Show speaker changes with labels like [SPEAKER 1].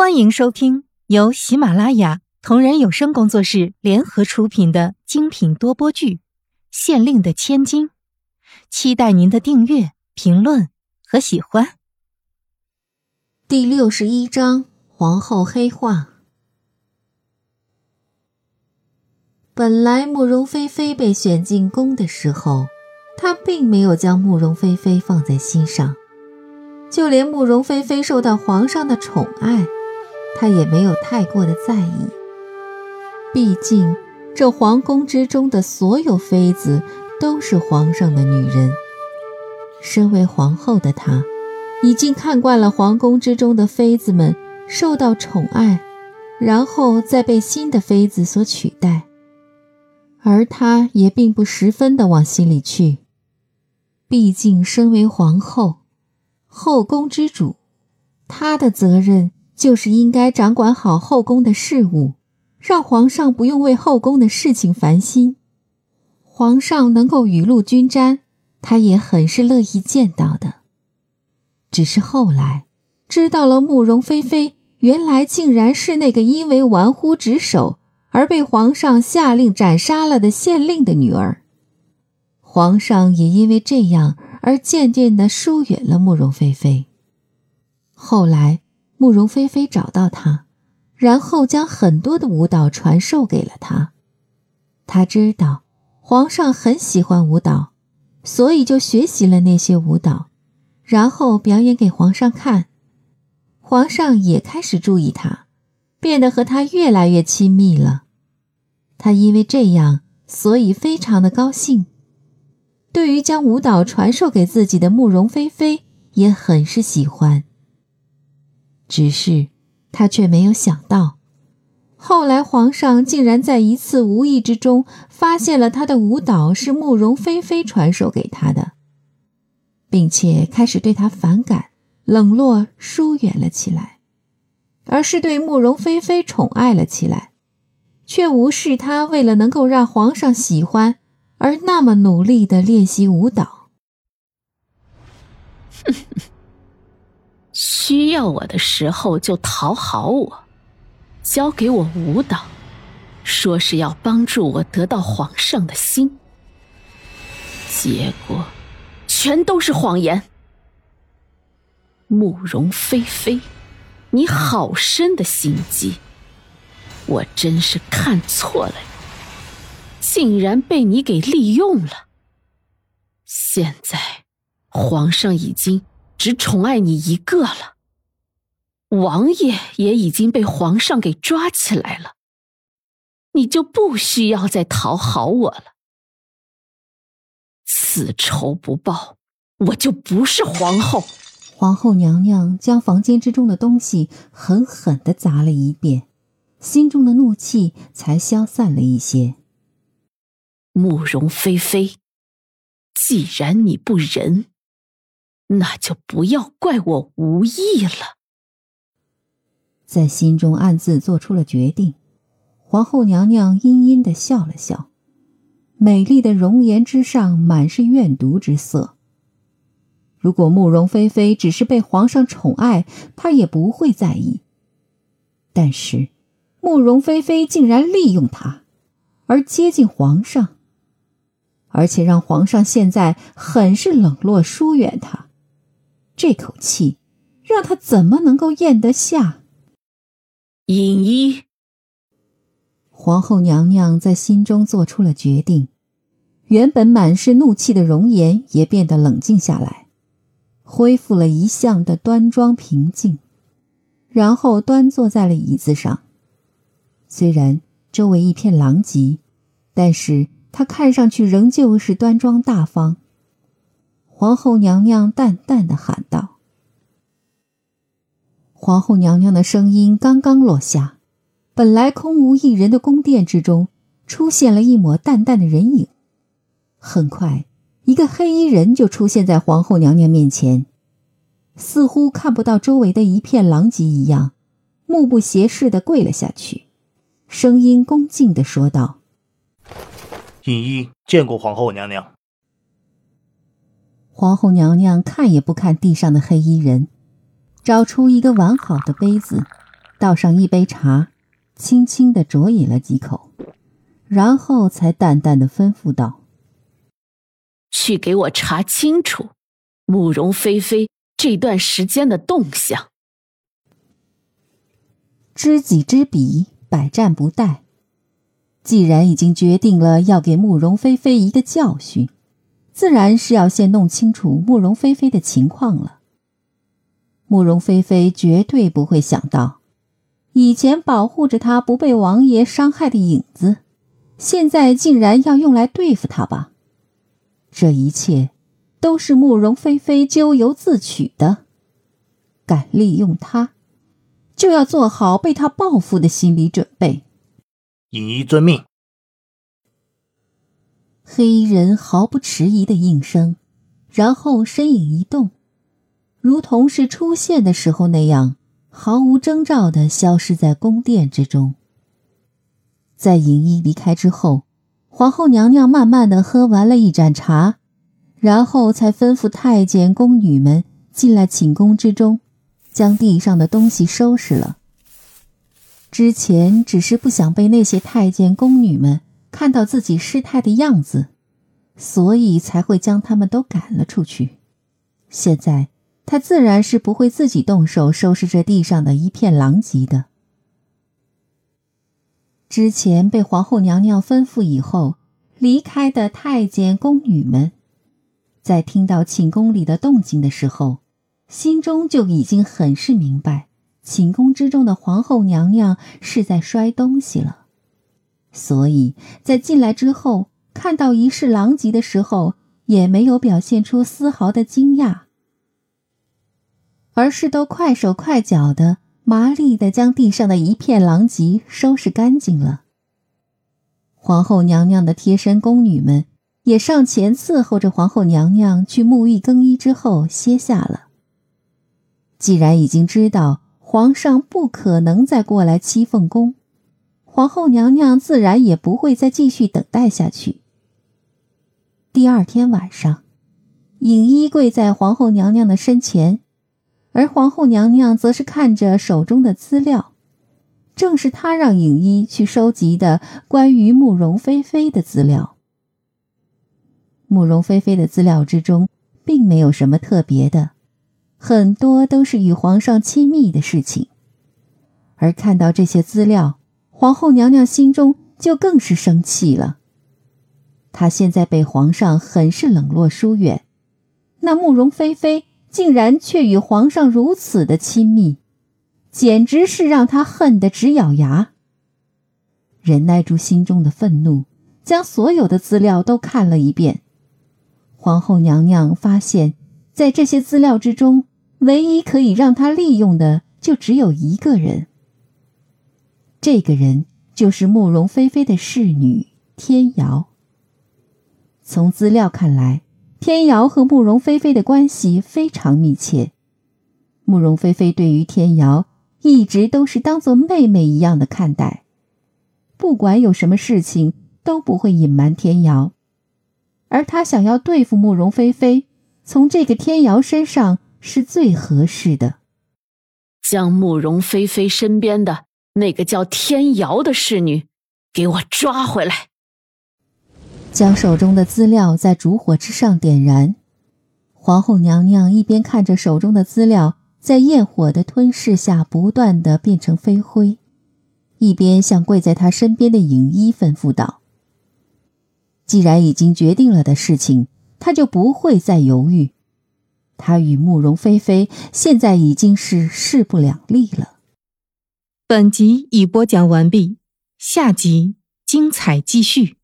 [SPEAKER 1] 欢迎收听由喜马拉雅同人有声工作室联合出品的精品多播剧《县令的千金》，期待您的订阅、评论和喜欢。
[SPEAKER 2] 第六十一章：皇后黑化。本来慕容菲菲被选进宫的时候，她并没有将慕容菲菲放在心上，就连慕容菲菲受到皇上的宠爱。他也没有太过的在意，毕竟这皇宫之中的所有妃子都是皇上的女人。身为皇后的她，已经看惯了皇宫之中的妃子们受到宠爱，然后再被新的妃子所取代，而她也并不十分的往心里去。毕竟身为皇后，后宫之主，她的责任。就是应该掌管好后宫的事务，让皇上不用为后宫的事情烦心。皇上能够雨露均沾，他也很是乐意见到的。只是后来知道了慕容菲菲原来竟然是那个因为玩忽职守而被皇上下令斩杀了的县令的女儿，皇上也因为这样而渐渐的疏远了慕容菲菲。后来。慕容菲菲找到他，然后将很多的舞蹈传授给了他。他知道皇上很喜欢舞蹈，所以就学习了那些舞蹈，然后表演给皇上看。皇上也开始注意他，变得和他越来越亲密了。他因为这样，所以非常的高兴。对于将舞蹈传授给自己的慕容菲菲，也很是喜欢。只是，他却没有想到，后来皇上竟然在一次无意之中发现了他的舞蹈是慕容菲菲传授给他的，并且开始对他反感、冷落、疏远了起来，而是对慕容菲菲宠爱了起来，却无视他为了能够让皇上喜欢而那么努力的练习舞蹈。
[SPEAKER 3] 需要我的时候就讨好我，教给我舞蹈，说是要帮助我得到皇上的心，结果全都是谎言。慕容菲菲，你好深的心机，我真是看错了你，竟然被你给利用了。现在皇上已经。只宠爱你一个了，王爷也已经被皇上给抓起来了，你就不需要再讨好我了。此仇不报，我就不是皇后。
[SPEAKER 2] 皇后娘娘将房间之中的东西狠狠的砸了一遍，心中的怒气才消散了一些。
[SPEAKER 3] 慕容菲菲，既然你不仁。那就不要怪我无意了。
[SPEAKER 2] 在心中暗自做出了决定，皇后娘娘阴阴的笑了笑，美丽的容颜之上满是怨毒之色。如果慕容菲菲只是被皇上宠爱，她也不会在意。但是，慕容菲菲竟然利用她，而接近皇上，而且让皇上现在很是冷落疏远她。这口气，让他怎么能够咽得下？
[SPEAKER 3] 尹一，
[SPEAKER 2] 皇后娘娘在心中做出了决定，原本满是怒气的容颜也变得冷静下来，恢复了一向的端庄平静，然后端坐在了椅子上。虽然周围一片狼藉，但是她看上去仍旧是端庄大方。皇后娘娘淡淡的喊道：“皇后娘娘的声音刚刚落下，本来空无一人的宫殿之中出现了一抹淡淡的人影。很快，一个黑衣人就出现在皇后娘娘面前，似乎看不到周围的一片狼藉一样，目不斜视的跪了下去，声音恭敬的说道：“
[SPEAKER 4] 尹一见过皇后娘娘。”
[SPEAKER 2] 皇后娘娘看也不看地上的黑衣人，找出一个完好的杯子，倒上一杯茶，轻轻的酌饮了几口，然后才淡淡的吩咐道：“
[SPEAKER 3] 去给我查清楚慕容菲菲这段时间的动向。”
[SPEAKER 2] 知己知彼，百战不殆。既然已经决定了要给慕容菲菲一个教训，自然是要先弄清楚慕容菲菲的情况了。慕容菲菲绝对不会想到，以前保护着她不被王爷伤害的影子，现在竟然要用来对付她吧？这一切都是慕容菲菲咎由自取的。敢利用她，就要做好被他报复的心理准备。
[SPEAKER 4] 尹一遵命。
[SPEAKER 2] 黑衣人毫不迟疑的应声，然后身影一动。如同是出现的时候那样，毫无征兆的消失在宫殿之中。在尹一离开之后，皇后娘娘慢慢的喝完了一盏茶，然后才吩咐太监宫女们进来寝宫之中，将地上的东西收拾了。之前只是不想被那些太监宫女们看到自己失态的样子，所以才会将他们都赶了出去。现在。他自然是不会自己动手收拾这地上的一片狼藉的。之前被皇后娘娘吩咐以后离开的太监宫女们，在听到寝宫里的动静的时候，心中就已经很是明白，寝宫之中的皇后娘娘是在摔东西了，所以在进来之后看到一室狼藉的时候，也没有表现出丝毫的惊讶。而是都快手快脚的、麻利的将地上的一片狼藉收拾干净了。皇后娘娘的贴身宫女们也上前伺候着皇后娘娘去沐浴更衣之后歇下了。既然已经知道皇上不可能再过来七凤宫，皇后娘娘自然也不会再继续等待下去。第二天晚上，影衣跪在皇后娘娘的身前。而皇后娘娘则是看着手中的资料，正是她让影衣去收集的关于慕容菲菲的资料。慕容菲菲的资料之中，并没有什么特别的，很多都是与皇上亲密的事情。而看到这些资料，皇后娘娘心中就更是生气了。她现在被皇上很是冷落疏远，那慕容菲菲。竟然却与皇上如此的亲密，简直是让他恨得直咬牙。忍耐住心中的愤怒，将所有的资料都看了一遍。皇后娘娘发现，在这些资料之中，唯一可以让他利用的就只有一个人。这个人就是慕容菲菲的侍女天瑶。从资料看来。天瑶和慕容菲菲的关系非常密切，慕容菲菲对于天瑶一直都是当做妹妹一样的看待，不管有什么事情都不会隐瞒天瑶，而他想要对付慕容菲菲，从这个天瑶身上是最合适的。
[SPEAKER 3] 将慕容菲菲身边的那个叫天瑶的侍女给我抓回来。
[SPEAKER 2] 将手中的资料在烛火之上点燃，皇后娘娘一边看着手中的资料在焰火的吞噬下不断的变成飞灰，一边向跪在她身边的影衣吩咐道：“既然已经决定了的事情，她就不会再犹豫。她与慕容菲菲现在已经是势不两立了。”
[SPEAKER 1] 本集已播讲完毕，下集精彩继续。